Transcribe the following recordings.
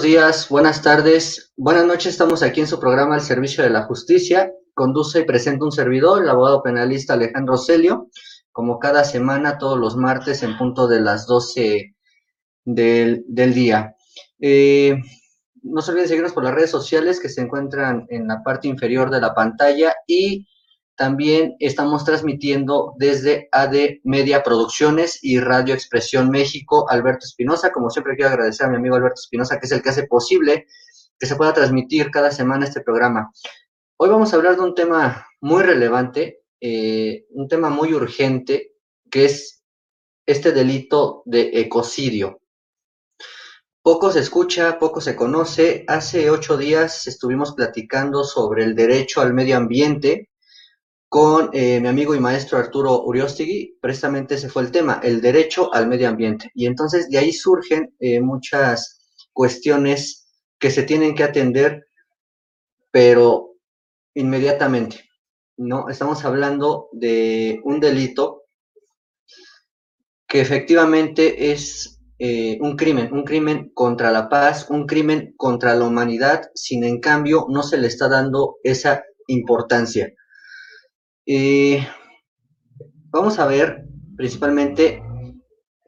Buenos días, buenas tardes, buenas noches. Estamos aquí en su programa El Servicio de la Justicia. Conduce y presenta un servidor, el abogado penalista Alejandro Celio, como cada semana, todos los martes en punto de las 12 del, día. Eh, no se olviden seguirnos por las redes sociales que se encuentran en la parte inferior de la pantalla y también estamos transmitiendo desde AD Media Producciones y Radio Expresión México, Alberto Espinosa. Como siempre quiero agradecer a mi amigo Alberto Espinosa, que es el que hace posible que se pueda transmitir cada semana este programa. Hoy vamos a hablar de un tema muy relevante, eh, un tema muy urgente, que es este delito de ecocidio. Poco se escucha, poco se conoce. Hace ocho días estuvimos platicando sobre el derecho al medio ambiente con eh, mi amigo y maestro Arturo Uriostegui, precisamente ese fue el tema, el derecho al medio ambiente. Y entonces de ahí surgen eh, muchas cuestiones que se tienen que atender, pero inmediatamente, ¿no? Estamos hablando de un delito que efectivamente es eh, un crimen, un crimen contra la paz, un crimen contra la humanidad, sin en cambio no se le está dando esa importancia. Eh, vamos a ver principalmente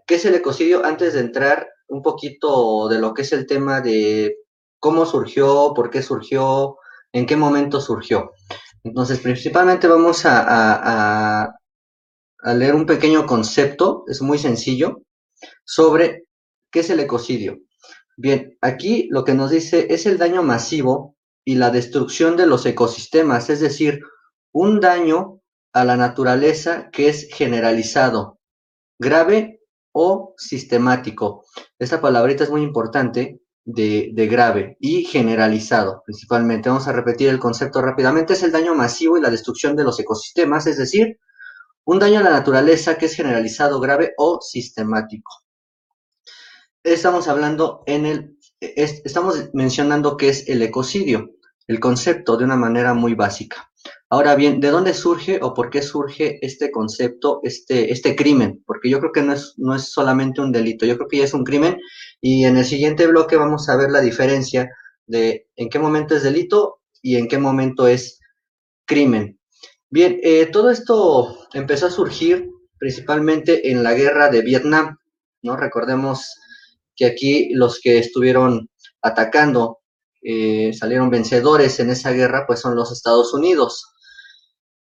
qué es el ecocidio antes de entrar un poquito de lo que es el tema de cómo surgió, por qué surgió, en qué momento surgió. Entonces, principalmente vamos a, a leer un pequeño concepto, es muy sencillo, sobre qué es el ecocidio. Bien, aquí lo que nos dice es el daño masivo y la destrucción de los ecosistemas, es decir, un daño a la naturaleza que es generalizado, grave o sistemático. Esta palabrita es muy importante de, grave y generalizado, principalmente. Vamos a repetir el concepto rápidamente. Es el daño masivo y la destrucción de los ecosistemas, es decir, un daño a la naturaleza que es generalizado, grave o sistemático. Estamos hablando en el, estamos mencionando que es el ecocidio, el concepto de una manera muy básica. Ahora bien, ¿de dónde surge o por qué surge este concepto, este, este crimen? Porque yo creo que no es, no es solamente un delito, yo creo que ya es un crimen y en el siguiente bloque vamos a ver la diferencia de en qué momento es delito y en qué momento es crimen. Bien, eh, todo esto empezó a surgir principalmente en la guerra de Vietnam, ¿no? Recordemos que aquí los que estuvieron atacando eh, salieron vencedores en esa guerra, pues son los Estados Unidos.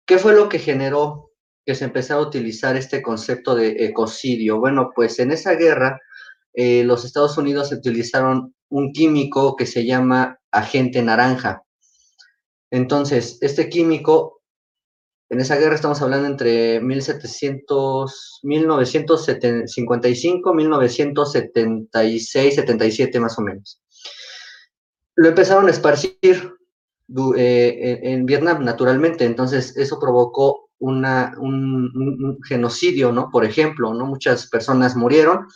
¿Qué fue lo que generó que se empezara a utilizar este concepto de ecocidio? Bueno, pues en esa guerra eh, los Estados Unidos utilizaron un químico que se llama agente naranja. Entonces, este químico, en esa guerra estamos hablando entre 1700, 1955, 1976, 77 más o menos. Lo empezaron a esparcir eh, en Vietnam, naturalmente. Entonces, eso provocó una, un, genocidio, ¿no? Por ejemplo, ¿no? Muchas personas murieron,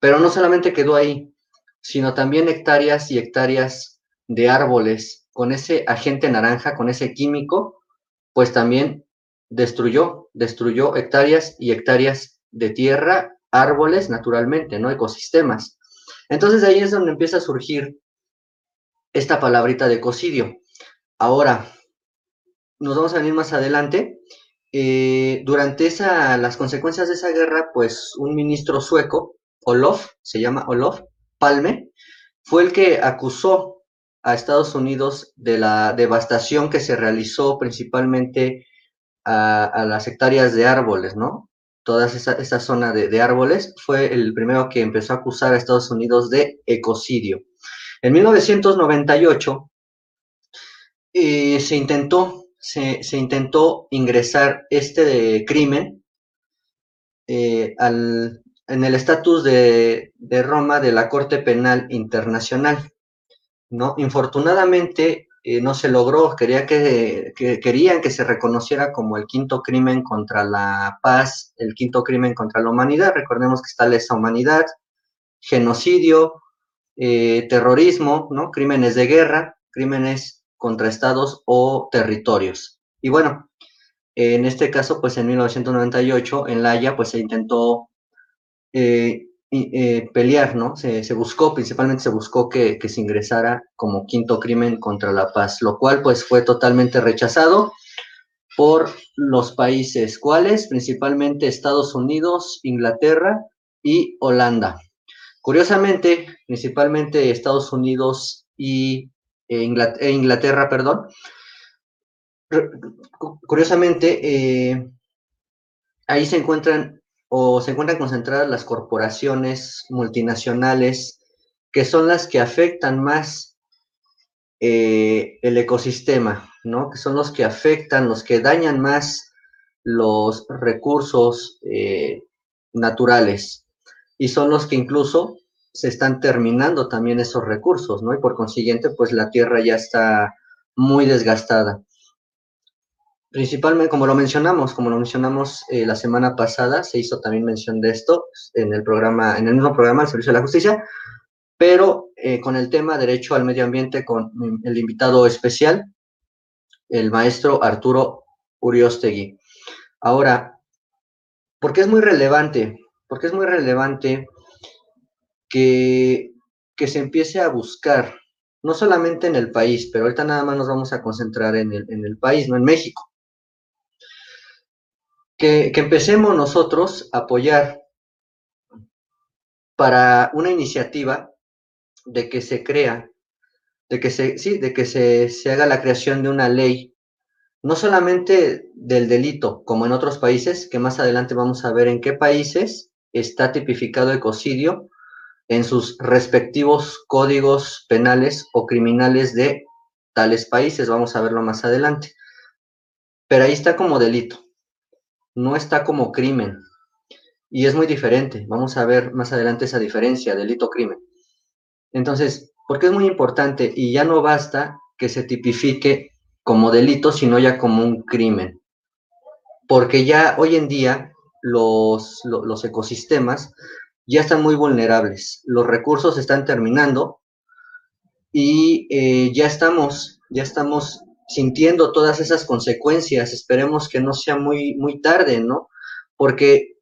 pero no solamente quedó ahí, sino también hectáreas y hectáreas de árboles con ese agente naranja, con ese químico, pues también destruyó, destruyó hectáreas y hectáreas de tierra, árboles, naturalmente, ¿no? Ecosistemas. Entonces ahí es donde empieza a surgir esta palabrita de ecocidio. Ahora, nos vamos a venir más adelante. Eh, durante esa, las consecuencias de esa guerra, pues un ministro sueco, Olof, se llama Olof Palme, fue el que acusó a Estados Unidos de la devastación que se realizó principalmente a, las hectáreas de árboles, ¿no? Toda esa, esa zona de, de, árboles fue el primero que empezó a acusar a Estados Unidos de ecocidio. En 1998, eh, se intentó, se, intentó ingresar este crimen eh, en el estatus de, Roma de la Corte Penal Internacional. ¿no? Infortunadamente eh, no se logró, quería que, querían que se reconociera como el quinto crimen contra la paz, el quinto crimen contra la humanidad. Recordemos que está lesa humanidad, genocidio, terrorismo, ¿no? crímenes de guerra, crímenes contra estados o territorios. Y bueno, en este caso, pues en 1998, en La Haya, pues se intentó eh, eh, pelear, ¿no? Se, buscó, principalmente se buscó que, se ingresara como quinto crimen contra la paz, lo cual pues fue totalmente rechazado por los países, ¿cuáles? Principalmente Estados Unidos, Inglaterra y Holanda. Curiosamente, principalmente Estados Unidos y e Inglaterra, perdón. Curiosamente, eh, ahí se encuentran o se encuentran concentradas las corporaciones multinacionales que son las que afectan más eh, el ecosistema, ¿no? Que son los que afectan, los que dañan más los recursos eh, naturales y son los que incluso se están terminando también esos recursos, ¿no? Y por consiguiente, pues la tierra ya está muy desgastada. Principalmente, como lo mencionamos, como lo mencionamos eh, la semana pasada, se hizo también mención de esto en el programa, en el mismo programa, el Servicio de la Justicia, pero eh, con el tema derecho al medio ambiente con el invitado especial, el maestro Arturo Uriostegui. Ahora, ¿por qué es muy relevante? Porque es muy relevante que, se empiece a buscar, no solamente en el país, pero ahorita nada más nos vamos a concentrar en el, en el país, no en México. Que, que, empecemos nosotros a apoyar para una iniciativa de que se crea, de que se, sí, de que se, se haga la creación de una ley, no solamente del delito, como en otros países, que más adelante vamos a ver en qué países está tipificado ecocidio, en sus respectivos códigos penales o criminales de tales países. Vamos a verlo más adelante. Pero ahí está como delito, no está como crimen. Y es muy diferente. Vamos a ver más adelante esa diferencia, delito-crimen. Entonces, porque es muy importante y ya no basta que se tipifique como delito, sino ya como un crimen. Porque ya hoy en día los, los ecosistemas ya están muy vulnerables. Los recursos están terminando y eh, ya estamos, ya estamos sintiendo todas esas consecuencias. Esperemos que no sea muy, muy tarde, ¿no? Porque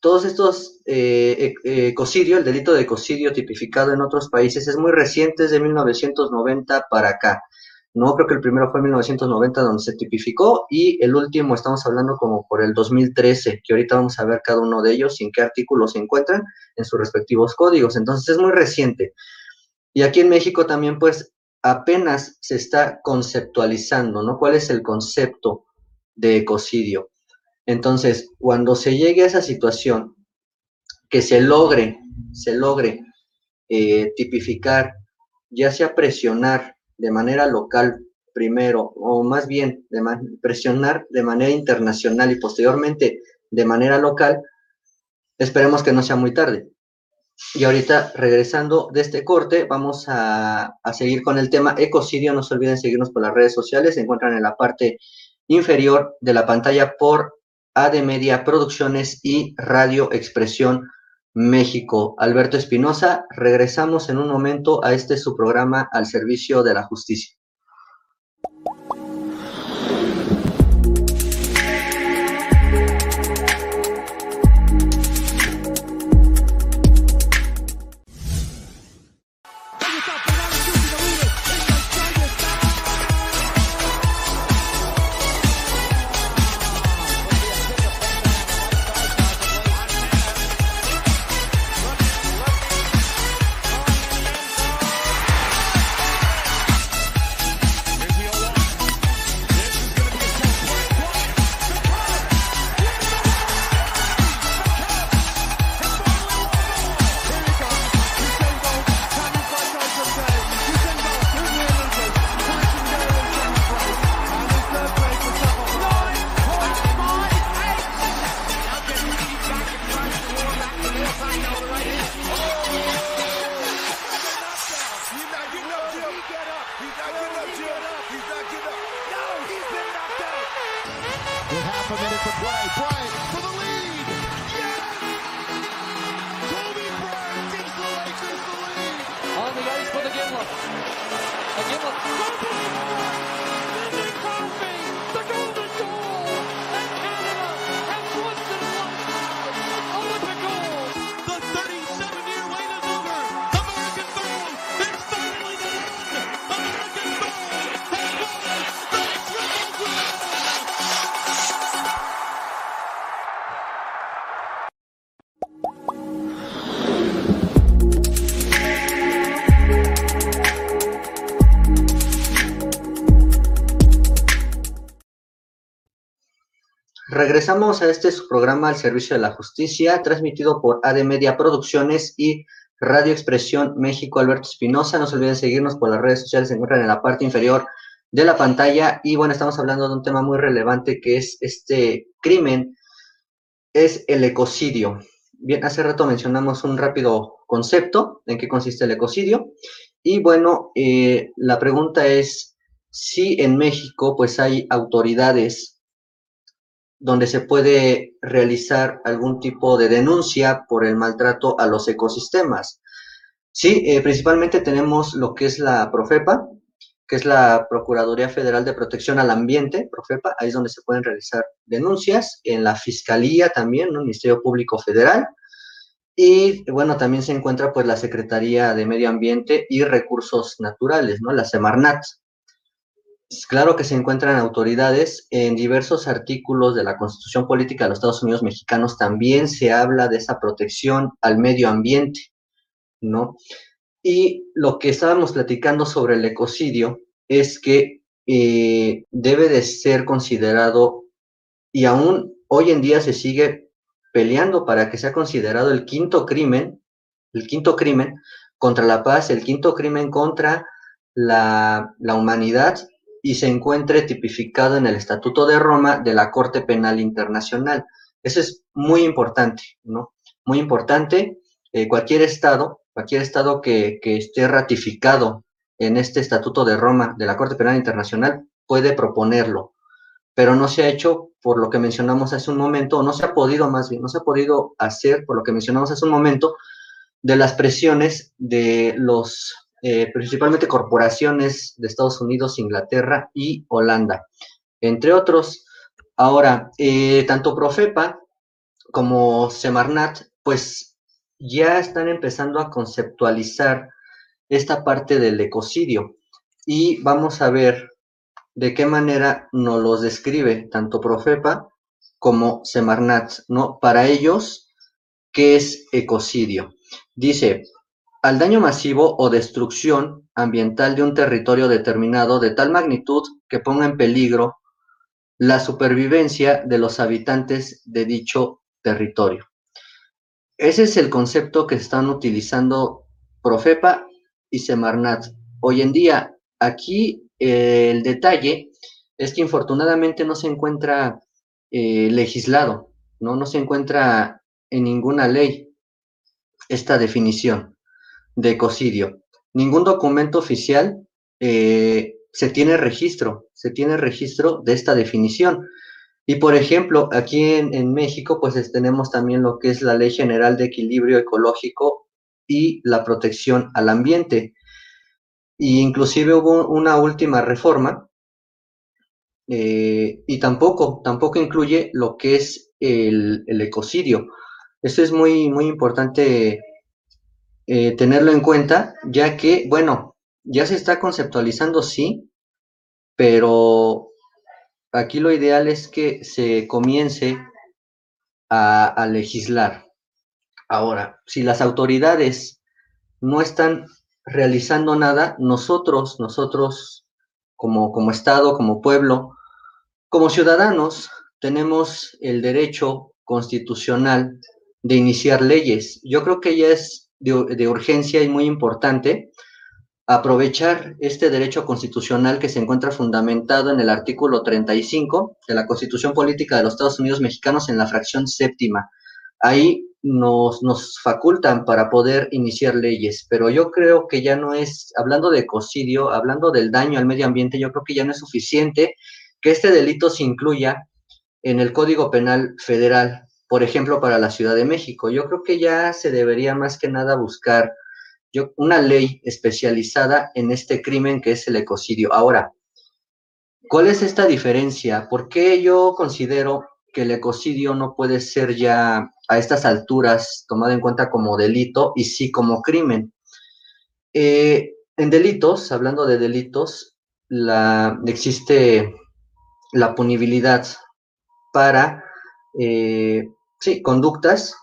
todos estos eh, e, ecocidio, el delito de ecocidio tipificado en otros países es muy reciente, es de 1990 para acá. No, creo que el primero fue en 1990 donde se tipificó y el último estamos hablando como por el 2013, que ahorita vamos a ver cada uno de ellos y en qué artículos se encuentran en sus respectivos códigos. Entonces es muy reciente. Y aquí en México también pues apenas se está conceptualizando, ¿no? ¿Cuál es el concepto de ecocidio? Entonces, cuando se llegue a esa situación, que se logre, se logre eh, tipificar, ya sea presionar de manera local primero, o más bien de presionar de manera internacional y posteriormente de manera local, esperemos que no sea muy tarde. Y ahorita, regresando de este corte, vamos a, a, seguir con el tema ecocidio. No se olviden seguirnos por las redes sociales. Se encuentran en la parte inferior de la pantalla por AD Media Producciones y Radio Expresión México. Alberto Espinosa, regresamos en un momento a este su programa al servicio de la justicia. Regresamos a este programa al servicio de la justicia, transmitido por AD Media Producciones y Radio Expresión México. Alberto Espinosa, no se olviden seguirnos por las redes sociales, se encuentran en la parte inferior de la pantalla. Y bueno, estamos hablando de un tema muy relevante que es este crimen, es el ecocidio. Bien, hace rato mencionamos un rápido concepto en qué consiste el ecocidio. Y bueno, eh, la pregunta es si en México pues hay autoridades donde se puede realizar algún tipo de denuncia por el maltrato a los ecosistemas. Sí, eh, principalmente tenemos lo que es la Profepa, que es la Procuraduría Federal de Protección al Ambiente, Profepa, ahí es donde se pueden realizar denuncias, en la Fiscalía también, ¿no? Ministerio Público Federal, y bueno, también se encuentra pues la Secretaría de Medio Ambiente y Recursos Naturales, ¿no? La Semarnat. Claro que se encuentran autoridades en diversos artículos de la Constitución Política de los Estados Unidos Mexicanos también se habla de esa protección al medio ambiente, ¿no? Y lo que estábamos platicando sobre el ecocidio es que eh, debe de ser considerado y aún hoy en día se sigue peleando para que sea considerado el quinto crimen, el quinto crimen contra la paz, el quinto crimen contra la, la humanidad y se encuentre tipificado en el Estatuto de Roma de la Corte Penal Internacional. Eso es muy importante, ¿no? Muy importante. Eh, cualquier Estado, cualquier Estado que, que esté ratificado en este Estatuto de Roma de la Corte Penal Internacional puede proponerlo, pero no se ha hecho por lo que mencionamos hace un momento, o no se ha podido más bien, no se ha podido hacer por lo que mencionamos hace un momento de las presiones de los eh, principalmente corporaciones de Estados Unidos, Inglaterra y Holanda, entre otros. Ahora, eh, tanto Profepa como Semarnat, pues ya están empezando a conceptualizar esta parte del ecocidio y vamos a ver de qué manera nos los describe tanto Profepa como Semarnat, ¿no? Para ellos, ¿qué es ecocidio? Dice, al daño masivo o destrucción ambiental de un territorio determinado de tal magnitud que ponga en peligro la supervivencia de los habitantes de dicho territorio. Ese es el concepto que están utilizando Profepa y Semarnat. Hoy en día, aquí eh, el detalle es que infortunadamente no se encuentra eh, legislado, ¿no? no se encuentra en ninguna ley esta definición de ecocidio. Ningún documento oficial eh, se tiene registro, se tiene registro de esta definición. Y por ejemplo, aquí en, México, pues tenemos también lo que es la Ley General de Equilibrio Ecológico y la protección al ambiente. Y inclusive hubo una última reforma eh, y tampoco, tampoco incluye lo que es el, el ecocidio. Esto es muy, muy importante eh, tenerlo en cuenta, ya que, bueno, ya se está conceptualizando, sí, pero aquí lo ideal es que se comience a, legislar. Ahora, si las autoridades no están realizando nada, nosotros, nosotros como, como Estado, como pueblo, como ciudadanos, tenemos el derecho constitucional de iniciar leyes. Yo creo que ya es de, urgencia y muy importante aprovechar este derecho constitucional que se encuentra fundamentado en el artículo 35 de la Constitución Política de los Estados Unidos Mexicanos en la fracción séptima. Ahí nos, nos facultan para poder iniciar leyes, pero yo creo que ya no es, hablando de ecocidio, hablando del daño al medio ambiente, yo creo que ya no es suficiente que este delito se incluya en el Código Penal Federal por ejemplo, para la Ciudad de México. Yo creo que ya se debería más que nada buscar yo, una ley especializada en este crimen que es el ecocidio. Ahora, ¿cuál es esta diferencia? ¿Por qué yo considero que el ecocidio no puede ser ya a estas alturas tomado en cuenta como delito y sí como crimen? Eh, en delitos, hablando de delitos, la, existe la punibilidad para eh, sí, conductas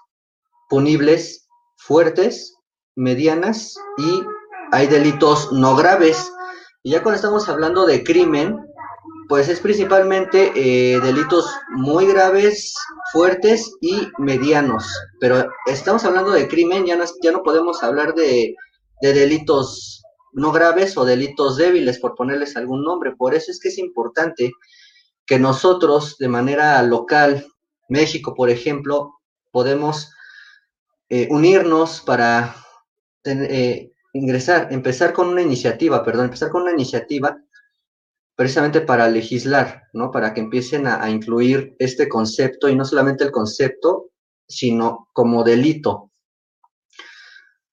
punibles fuertes, medianas y hay delitos no graves. Y ya cuando estamos hablando de crimen, Pues es principalmente eh, delitos muy graves, fuertes y medianos. Pero estamos hablando de crimen, ya no, ya no podemos hablar de, de delitos no graves o delitos débiles, por ponerles algún nombre. Por eso es que es importante que nosotros, de manera local, México, por ejemplo, podemos eh, unirnos para eh, ingresar, empezar con una iniciativa, perdón, empezar con una iniciativa precisamente para legislar, ¿no? Para que empiecen a, incluir este concepto y no solamente el concepto, sino como delito.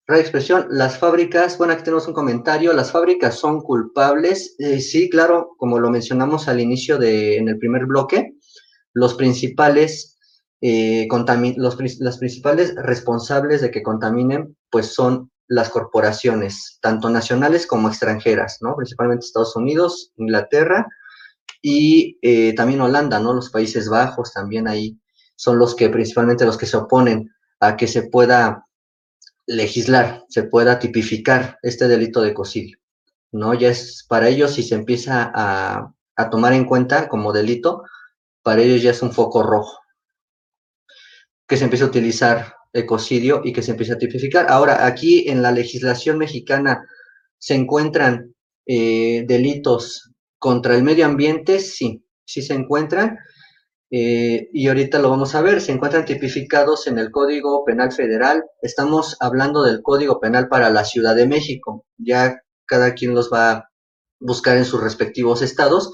Radio expresión, las fábricas, bueno, aquí tenemos un comentario, las fábricas son culpables. Eh, sí, claro, como lo mencionamos al inicio de, en el primer bloque, los principales, eh, los, las principales responsables de que contaminen, pues son las corporaciones, tanto nacionales como extranjeras, ¿no? Principalmente Estados Unidos, Inglaterra y eh, también Holanda, ¿no? Los Países Bajos también ahí son los que, principalmente los que se oponen a que se pueda legislar, se pueda tipificar este delito de ecocidio, ¿no? Ya es para ellos si se empieza a, a tomar en cuenta como delito, para ellos ya es un foco rojo, que se empieza a utilizar ecocidio y que se empiece a tipificar. Ahora, aquí en la legislación mexicana se encuentran eh, delitos contra el medio ambiente, sí, sí se encuentran. Eh, y ahorita lo vamos a ver, se encuentran tipificados en el Código Penal Federal. Estamos hablando del Código Penal para la Ciudad de México. Ya cada quien los va a buscar en sus respectivos estados,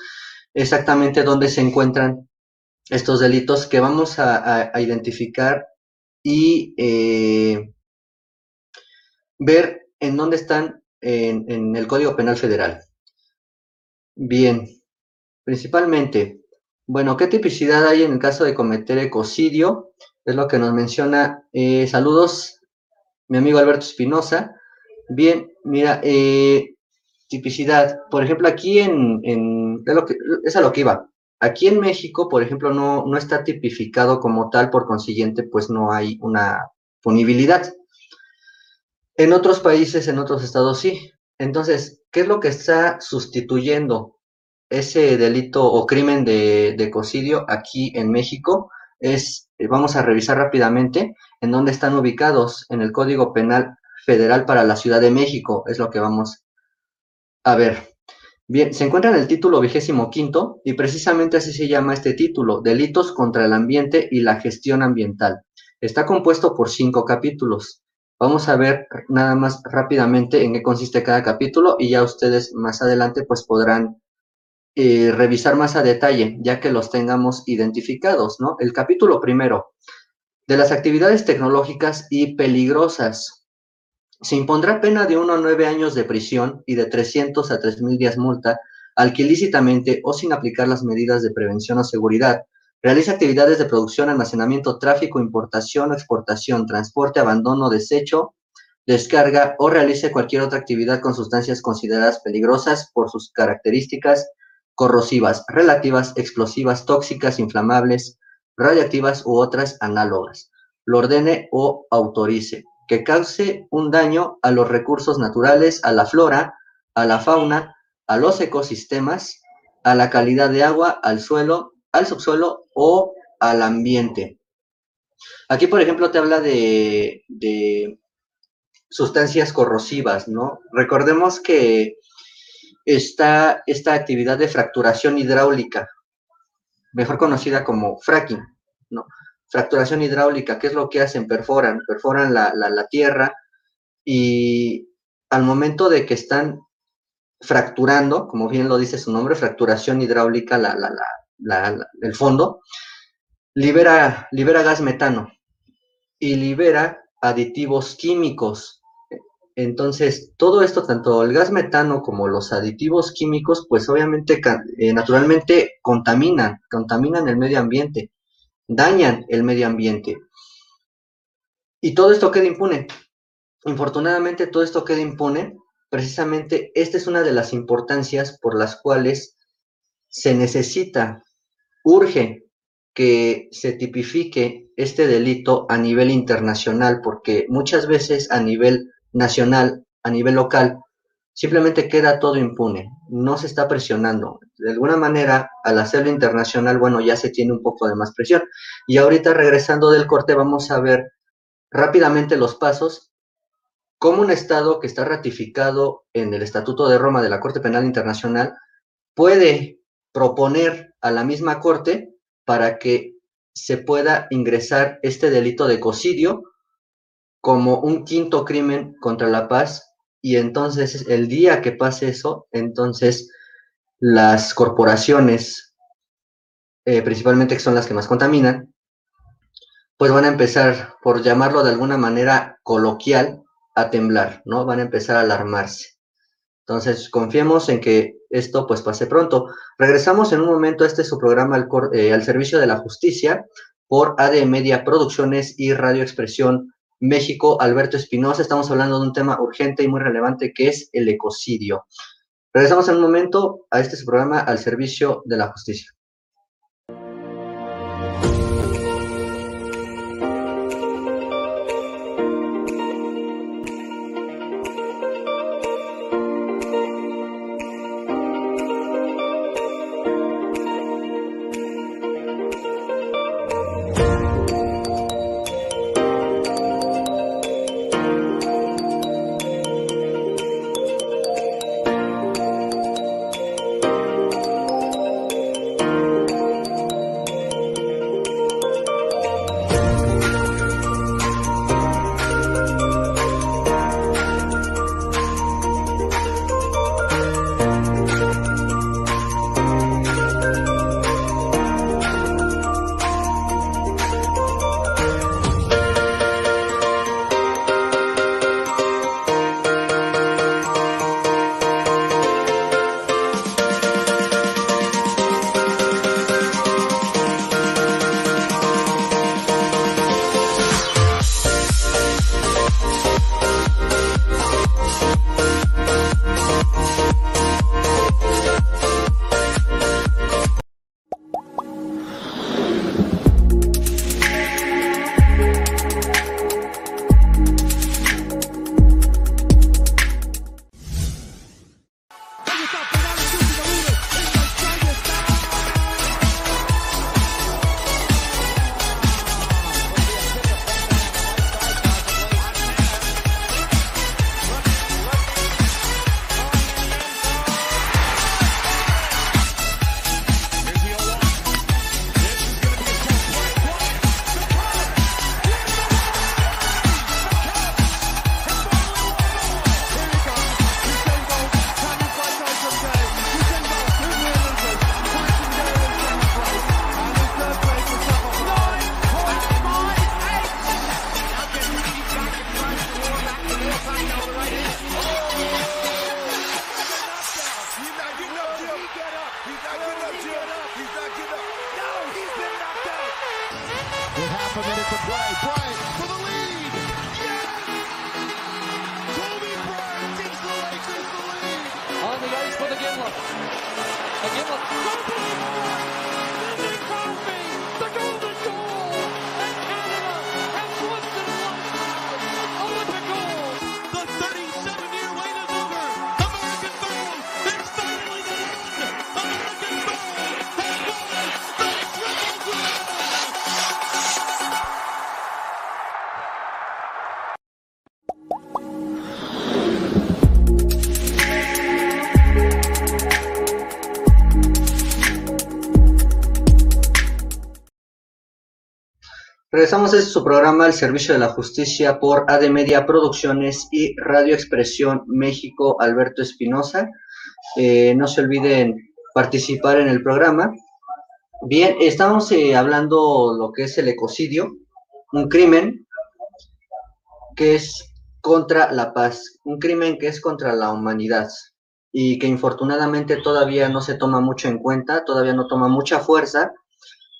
exactamente dónde se encuentran estos delitos que vamos a identificar y eh, ver en dónde están en, el Código Penal Federal. Bien, principalmente, bueno, ¿qué tipicidad hay en el caso de cometer ecocidio? Es lo que nos menciona. Eh, saludos, mi amigo Alberto Espinosa. Bien, mira, eh, tipicidad. Por ejemplo, aquí en, en es, es a lo que iba. Aquí en México, por ejemplo, no, no está tipificado como tal, por consiguiente, pues no hay una punibilidad. En otros países, en otros estados, sí. Entonces, ¿qué es lo que está sustituyendo ese delito o crimen de, de ecocidio aquí en México? Es, vamos a revisar rápidamente en dónde están ubicados en el Código Penal Federal para la Ciudad de México, es lo que vamos a ver. Bien, se encuentra en el título vigésimo quinto y precisamente así se llama este título, Delitos contra el Ambiente y la Gestión Ambiental. Está compuesto por cinco capítulos. Vamos a ver nada más rápidamente en qué consiste cada capítulo y ya ustedes más adelante pues podrán eh, revisar más a detalle ya que los tengamos identificados, ¿no? El capítulo primero, de las actividades tecnológicas y peligrosas. Se impondrá pena de 1 a 9 años de prisión y de 300 a 3.000 días multa al que ilícitamente o sin aplicar las medidas de prevención o seguridad realice actividades de producción, almacenamiento, tráfico, importación, exportación, transporte, abandono, desecho, descarga o realice cualquier otra actividad con sustancias consideradas peligrosas por sus características corrosivas, relativas, explosivas, tóxicas, inflamables, radiactivas u otras análogas. Lo ordene o autorice que cause un daño a los recursos naturales, a la flora, a la fauna, a los ecosistemas, a la calidad de agua, al suelo, al subsuelo o al ambiente. Aquí, por ejemplo, te habla de, sustancias corrosivas, ¿no? Recordemos que está esta actividad de fracturación hidráulica, mejor conocida como fracking, ¿no? Fracturación hidráulica, ¿qué es lo que hacen? Perforan, perforan la, tierra y al momento de que están fracturando, como bien lo dice su nombre, fracturación hidráulica, la, la, el fondo, libera, libera gas metano y libera aditivos químicos. Entonces, todo esto, tanto el gas metano como los aditivos químicos, pues obviamente, eh, naturalmente contaminan, contaminan el medio ambiente dañan el medio ambiente. Y todo esto queda impune. Infortunadamente, todo esto queda impune. Precisamente, esta es una de las importancias por las cuales se necesita, urge que se tipifique este delito a nivel internacional, porque muchas veces a nivel nacional, a nivel local, simplemente queda todo impune, no se está presionando. De alguna manera, al hacerlo internacional, bueno, ya se tiene un poco de más presión. Y ahorita regresando del corte, vamos a ver rápidamente los pasos, cómo un Estado que está ratificado en el Estatuto de Roma de la Corte Penal Internacional puede proponer a la misma Corte para que se pueda ingresar este delito de cocidio como un quinto crimen contra la paz y entonces el día que pase eso, entonces las corporaciones, eh, principalmente que son las que más contaminan, pues van a empezar, por llamarlo de alguna manera coloquial, a temblar, ¿no? Van a empezar a alarmarse. Entonces, confiemos en que esto pues pase pronto. Regresamos en un momento a este su programa al, eh, al servicio de la justicia por AD Media Producciones y Radio Expresión México, Alberto Espinosa. Estamos hablando de un tema urgente y muy relevante que es el ecocidio. Regresamos en un momento a este programa al servicio de la justicia. not getting up, Jim. He's not getting up, Jim. He's not getting up. No, he's been knocked out. With half a minute to play, Bryant for the lead. Yes! Kobe Bryant gives the Lakers the lead. On the ice for the Gimlet. The Gimlet. Regresamos a este su programa, El Servicio de la Justicia, por AD Media Producciones y Radio Expresión México, Alberto Espinosa. Eh, no se olviden participar en el programa. Bien, estamos eh, hablando lo que es el ecocidio, un crimen que es contra la paz, un crimen que es contra la humanidad y que infortunadamente todavía no se toma mucho en cuenta, todavía no toma mucha fuerza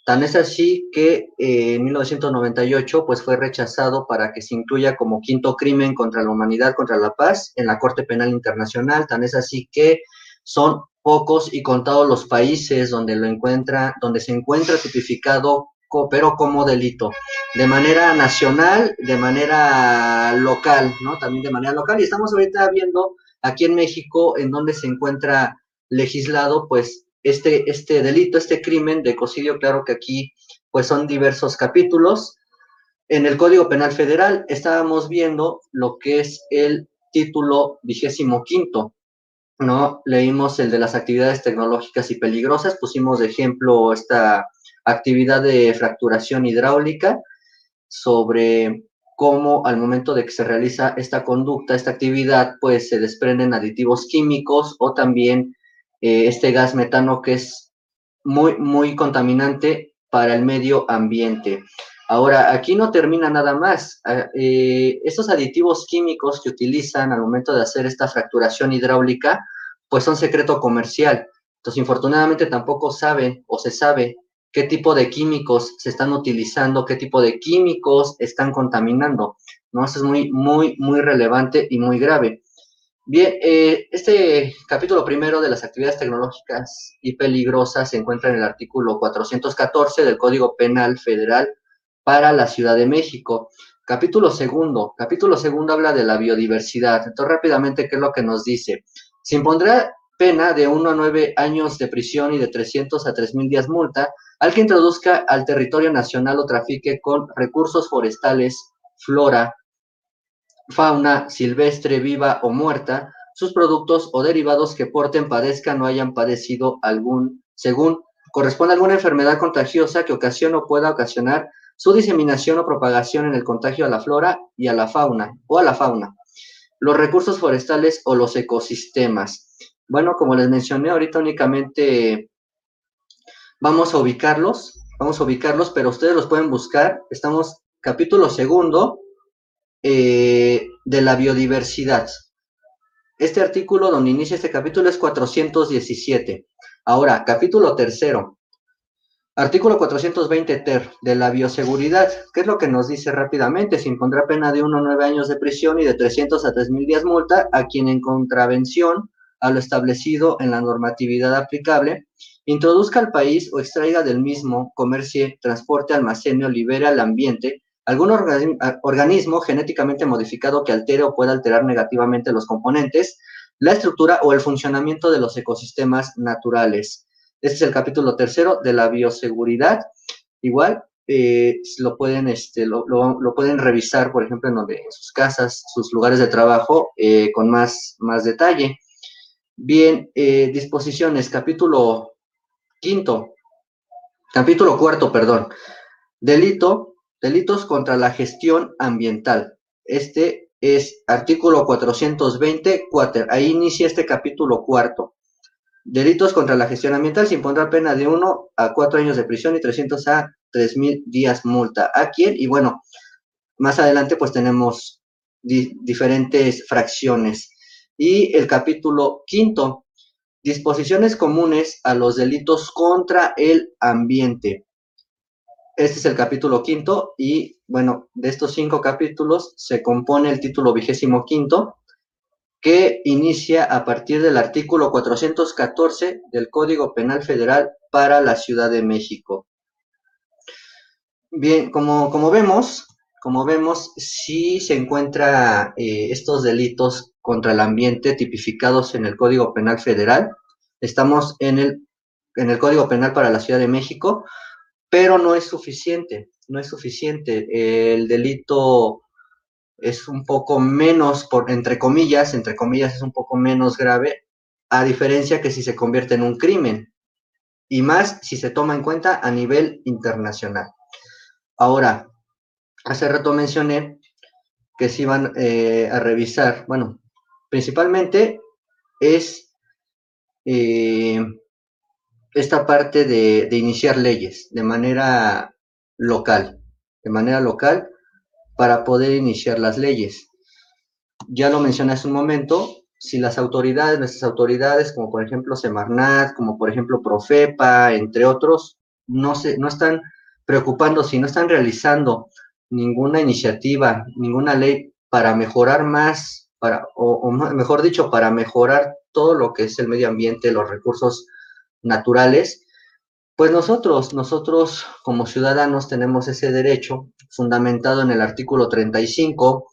Tan es así que eh, en 1998 pues, fue rechazado para que se incluya como quinto crimen contra la humanidad, contra la paz, en la Corte Penal Internacional. Tan es así que son pocos y contados los países donde lo encuentra, donde se encuentra tipificado, pero como delito, de manera nacional, de manera local, ¿no? También de manera local. Y estamos ahorita viendo aquí en México, en donde se encuentra legislado, pues, este, este delito, este crimen de ecocidio, claro que aquí, pues, son diversos capítulos. En el Código Penal Federal estábamos viendo lo que es el título vigésimo quinto, ¿no? Leímos el de las actividades tecnológicas y peligrosas, pusimos de ejemplo esta actividad de fracturación hidráulica sobre cómo al momento de que se realiza esta conducta, esta actividad, pues se desprenden aditivos químicos o también eh, este gas metano que es muy, muy contaminante para el medio ambiente. Ahora, aquí no termina nada más. Ah, eh, estos aditivos químicos que utilizan al momento de hacer esta fracturación hidráulica, pues son secreto comercial. Entonces, infortunadamente tampoco saben o se sabe qué tipo de químicos se están utilizando, qué tipo de químicos están contaminando. ¿no? Eso es muy, muy, muy relevante y muy grave. Bien, eh, este capítulo primero de las actividades tecnológicas y peligrosas se encuentra en el artículo 414 del Código Penal Federal para la Ciudad de México. Capítulo segundo. Capítulo segundo habla de la biodiversidad. Entonces, rápidamente, ¿qué es lo que nos dice? Se impondrá pena de 1 a 9 años de prisión y de 300 a 3.000 días multa al que introduzca al territorio nacional o trafique con recursos forestales, flora, fauna silvestre, viva o muerta, sus productos o derivados que porten, padezcan o hayan padecido algún, según corresponde alguna enfermedad contagiosa que ocasione o pueda ocasionar su diseminación o propagación en el contagio a la flora y a la fauna o a la fauna, los recursos forestales o los ecosistemas. Bueno, como les mencioné ahorita únicamente vamos a ubicarlos, vamos a ubicarlos, pero ustedes los pueden buscar. Estamos capítulo segundo eh, de la biodiversidad. Este artículo donde inicia este capítulo es 417. Ahora, capítulo tercero, Artículo 420 ter de la bioseguridad. ¿Qué es lo que nos dice rápidamente? Se impondrá pena de 1 a 9 años de prisión y de 300 a 3 mil días multa a quien en contravención a lo establecido en la normatividad aplicable introduzca al país o extraiga del mismo, comercie, transporte, almacene o libere al ambiente algún organismo genéticamente modificado que altere o pueda alterar negativamente los componentes, la estructura o el funcionamiento de los ecosistemas naturales este es el capítulo tercero de la bioseguridad. Igual, eh, lo, pueden, este, lo, pueden revisar, por ejemplo, en, donde, sus casas, sus lugares de trabajo, eh, con más, más detalle. Bien, eh, disposiciones, capítulo quinto, capítulo cuarto, perdón. Delito, delitos contra la gestión ambiental. Este es artículo 420, ahí inicia este capítulo cuarto. Delitos contra la gestión ambiental se impondrá pena de 1 a 4 años de prisión y 300 a 3 mil días multa. ¿A quién? Y bueno, más adelante pues tenemos diferentes fracciones. Y el capítulo quinto, disposiciones comunes a los delitos contra el ambiente. Este es el capítulo quinto y bueno, de estos cinco capítulos se compone el título vigésimo quinto, que inicia a partir del artículo 414 del Código Penal Federal para la Ciudad de México. Bien, como, como vemos, como vemos, sí se encuentra eh, estos delitos contra el ambiente tipificados en el Código Penal Federal. Estamos en el, en el Código Penal para la Ciudad de México, pero no es suficiente, no es suficiente. El delito es un poco menos, por, entre comillas, entre comillas es un poco menos grave, a diferencia que si se convierte en un crimen, y más si se toma en cuenta a nivel internacional. Ahora, hace rato mencioné que se iban eh, a revisar, bueno, principalmente es eh, esta parte de, iniciar leyes de manera local, de manera local, para poder iniciar las leyes. Ya lo mencioné hace un momento, si las autoridades, nuestras autoridades, como por ejemplo Semarnat, como por ejemplo Profepa, entre otros, no, se, no están preocupándose, no están realizando ninguna iniciativa, ninguna ley para mejorar más, para, o mejor dicho, para mejorar todo lo que es el medio ambiente, los recursos naturales, pues nosotros, nosotros como ciudadanos tenemos ese derecho fundamentado en el artículo 35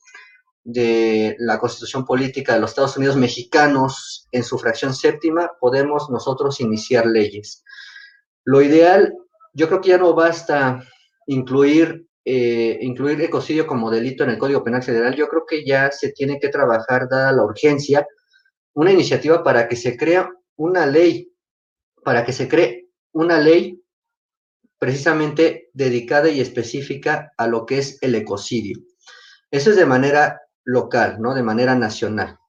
de la Constitución Política de los Estados Unidos Mexicanos en su fracción séptima, podemos nosotros iniciar leyes. Lo ideal, yo creo que ya no basta incluir, eh, incluir ecocidio como delito en el Código Penal Federal, yo creo que ya se tiene que trabajar, dada la urgencia, una iniciativa para que se crea una ley, para que se cree una ley precisamente dedicada y específica a lo que es el ecocidio. Eso es de manera local, ¿no? De manera nacional.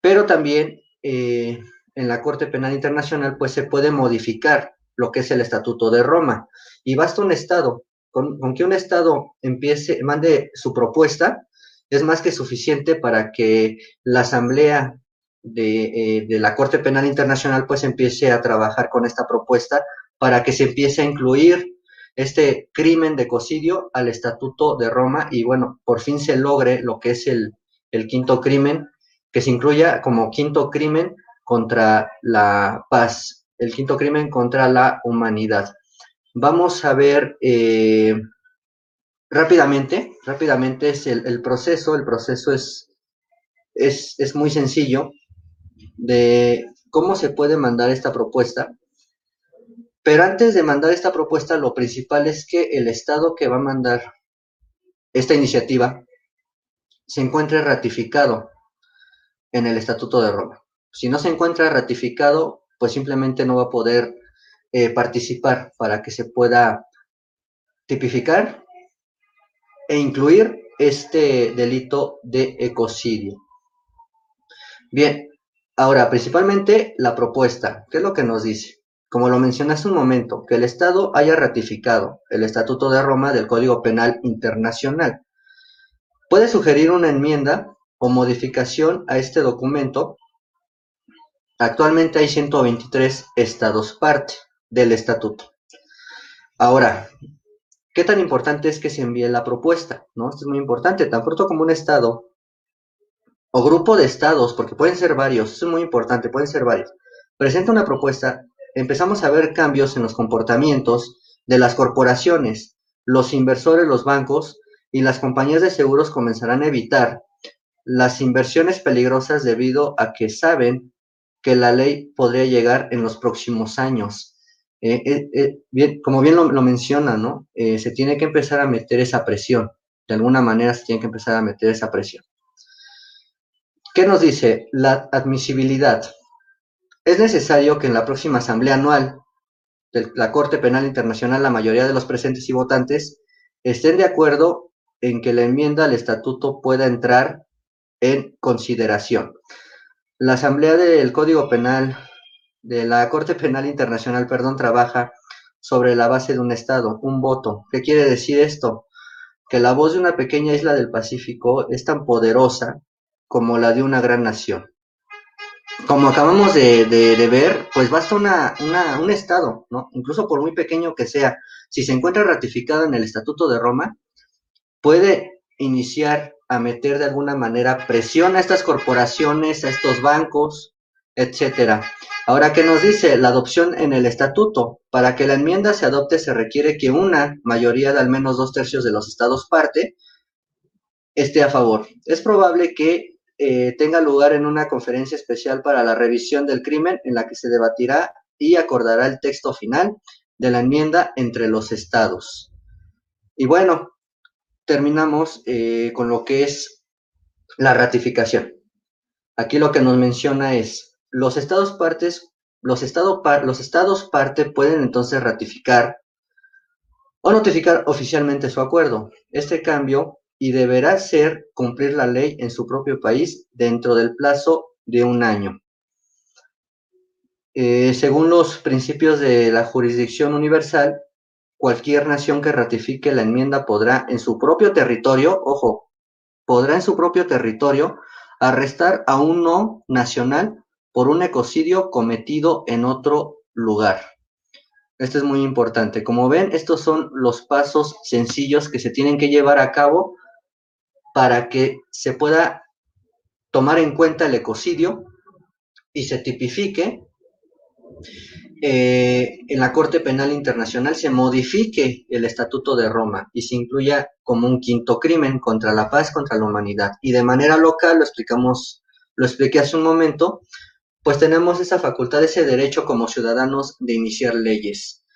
Pero también eh, en la Corte Penal Internacional, pues se puede modificar lo que es el Estatuto de Roma. Y basta un Estado, con, que un Estado empiece, mande su propuesta, es más que suficiente para que la Asamblea de, eh, de, la Corte Penal Internacional pues empiece a trabajar con esta propuesta para que se empiece a incluir este crimen de cocidio al Estatuto de Roma y bueno, por fin se logre lo que es el, quinto crimen, que se incluya como quinto crimen contra la paz, el quinto crimen contra la humanidad. Vamos a ver eh, rápidamente, rápidamente es el, proceso, el proceso es, es, es muy sencillo de cómo se puede mandar esta propuesta pero antes de mandar esta propuesta, lo principal es que el Estado que va a mandar esta iniciativa se encuentre ratificado en el Estatuto de Roma. Si no se encuentra ratificado, pues simplemente no va a poder eh, participar para que se pueda tipificar e incluir este delito de ecocidio. Bien, ahora principalmente la propuesta, ¿qué es lo que nos dice? como lo mencioné hace un momento, que el Estado haya ratificado el Estatuto de Roma del Código Penal Internacional. Puede sugerir una enmienda o modificación a este documento. Actualmente hay 123 estados parte del estatuto. Ahora, ¿qué tan importante es que se envíe la propuesta? ¿No? Esto es muy importante. Tan pronto como un estado o grupo de estados, porque pueden ser varios, es muy importante, pueden ser varios, presenta una propuesta, empezamos a ver cambios en los comportamientos de las corporaciones, los inversores, los bancos y las compañías de seguros comenzarán a evitar las inversiones peligrosas debido a que saben que la ley podría llegar en los próximos años. Eh, eh, eh, como bien lo, menciona, ¿no? se tiene que empezar a meter esa presión. De alguna manera se tiene que empezar a meter esa presión. ¿Qué nos dice? La admisibilidad. Es necesario que en la próxima Asamblea Anual de la Corte Penal Internacional la mayoría de los presentes y votantes estén de acuerdo en que la enmienda al estatuto pueda entrar en consideración. La Asamblea del Código Penal, de la Corte Penal Internacional, perdón, trabaja sobre la base de un Estado, un voto. ¿Qué quiere decir esto? Que la voz de una pequeña isla del Pacífico es tan poderosa como la de una gran nación como acabamos de, ver, pues basta una, un Estado, ¿no? Incluso por muy pequeño que sea, si se encuentra ratificado en el Estatuto de Roma, puede iniciar a meter de alguna manera presión a estas corporaciones, a estos bancos, etcétera. Ahora, ¿qué nos dice? La adopción en el estatuto. Para que la enmienda se adopte se requiere que una mayoría de al menos dos tercios de los estados parte esté a favor. Es probable que eh, tenga lugar en una conferencia especial para la revisión del crimen en la que se debatirá y acordará el texto final de la enmienda entre los estados. Y bueno, terminamos eh, con lo que es la ratificación. Aquí lo que nos menciona es, los estados partes, los, los estados parte pueden entonces ratificar o notificar oficialmente su acuerdo. Este cambio y deberá ser cumplir la ley en su propio país dentro del plazo de un año. Eh, según los principios de la jurisdicción universal, cualquier nación que ratifique la enmienda podrá en su propio territorio, ojo, podrá en su propio territorio arrestar a un no nacional por un ecocidio cometido en otro lugar. Esto es muy importante. Como ven, estos son los pasos sencillos que se tienen que llevar a cabo para que se pueda tomar en cuenta el ecocidio y se tipifique eh, en la Corte Penal Internacional se modifique el Estatuto de Roma y se incluya como un quinto crimen contra la paz, contra la humanidad. Y de manera local, lo explicamos, lo expliqué hace un momento, pues tenemos esa facultad, ese derecho como ciudadanos de iniciar leyes.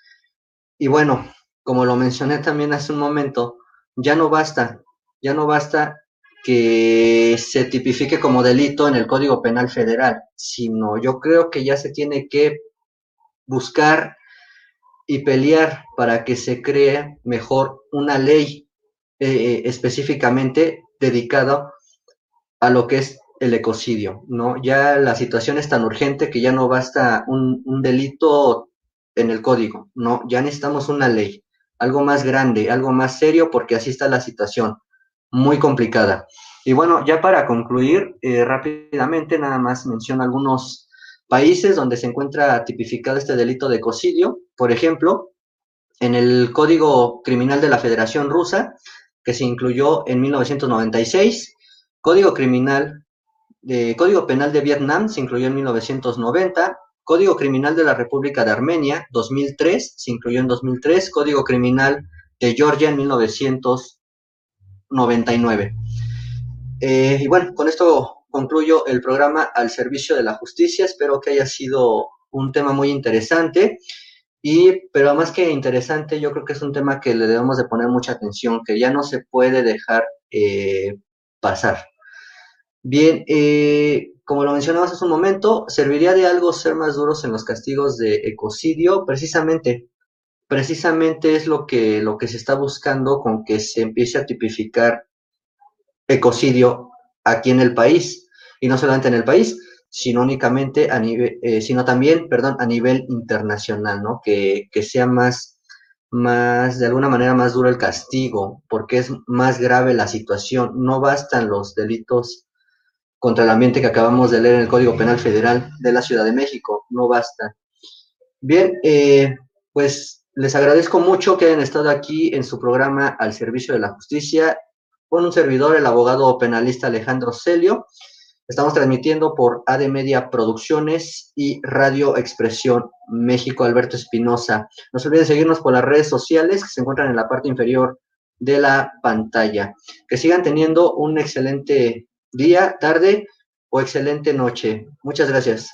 Y bueno, como lo mencioné también hace un momento, ya no basta, ya no basta que se tipifique como delito en el Código Penal Federal, sino yo creo que ya se tiene que buscar y pelear para que se cree mejor una ley eh, específicamente dedicada a lo que es el ecocidio, ¿no? Ya la situación es tan urgente que ya no basta un, un delito en el código, ¿no? Ya necesitamos una ley, algo más grande, algo más serio, porque así está la situación, muy complicada. Y bueno, ya para concluir, eh, rápidamente nada más menciono algunos países donde se encuentra tipificado este delito de ecocidio. Por ejemplo, en el Código Criminal de la Federación Rusa, que se incluyó en 1996, Código Criminal Código Penal de Vietnam se incluyó en 1990, Código Criminal de la República de Armenia 2003 se incluyó en 2003, Código Criminal de Georgia en 1999. Eh, y bueno, con esto concluyo el programa al servicio de la justicia. Espero que haya sido un tema muy interesante. Y, pero más que interesante, yo creo que es un tema que le debemos de poner mucha atención, que ya no se puede dejar eh, pasar. Bien, eh, como lo mencionabas hace un momento, serviría de algo ser más duros en los castigos de ecocidio, precisamente, precisamente es lo que, lo que se está buscando con que se empiece a tipificar ecocidio aquí en el país, y no solamente en el país, sino únicamente a nivel, eh, sino también, perdón, a nivel internacional, ¿no? Que, que sea más, más, de alguna manera más duro el castigo, porque es más grave la situación. No bastan los delitos contra el ambiente que acabamos de leer en el Código Penal Federal de la Ciudad de México. No basta. Bien, eh, pues les agradezco mucho que hayan estado aquí en su programa Al Servicio de la Justicia con un servidor, el abogado penalista Alejandro Celio. Estamos transmitiendo por AD Media Producciones y Radio Expresión México Alberto Espinosa. No se olviden seguirnos por las redes sociales que se encuentran en la parte inferior de la pantalla. Que sigan teniendo un excelente día, tarde o excelente noche. Muchas gracias.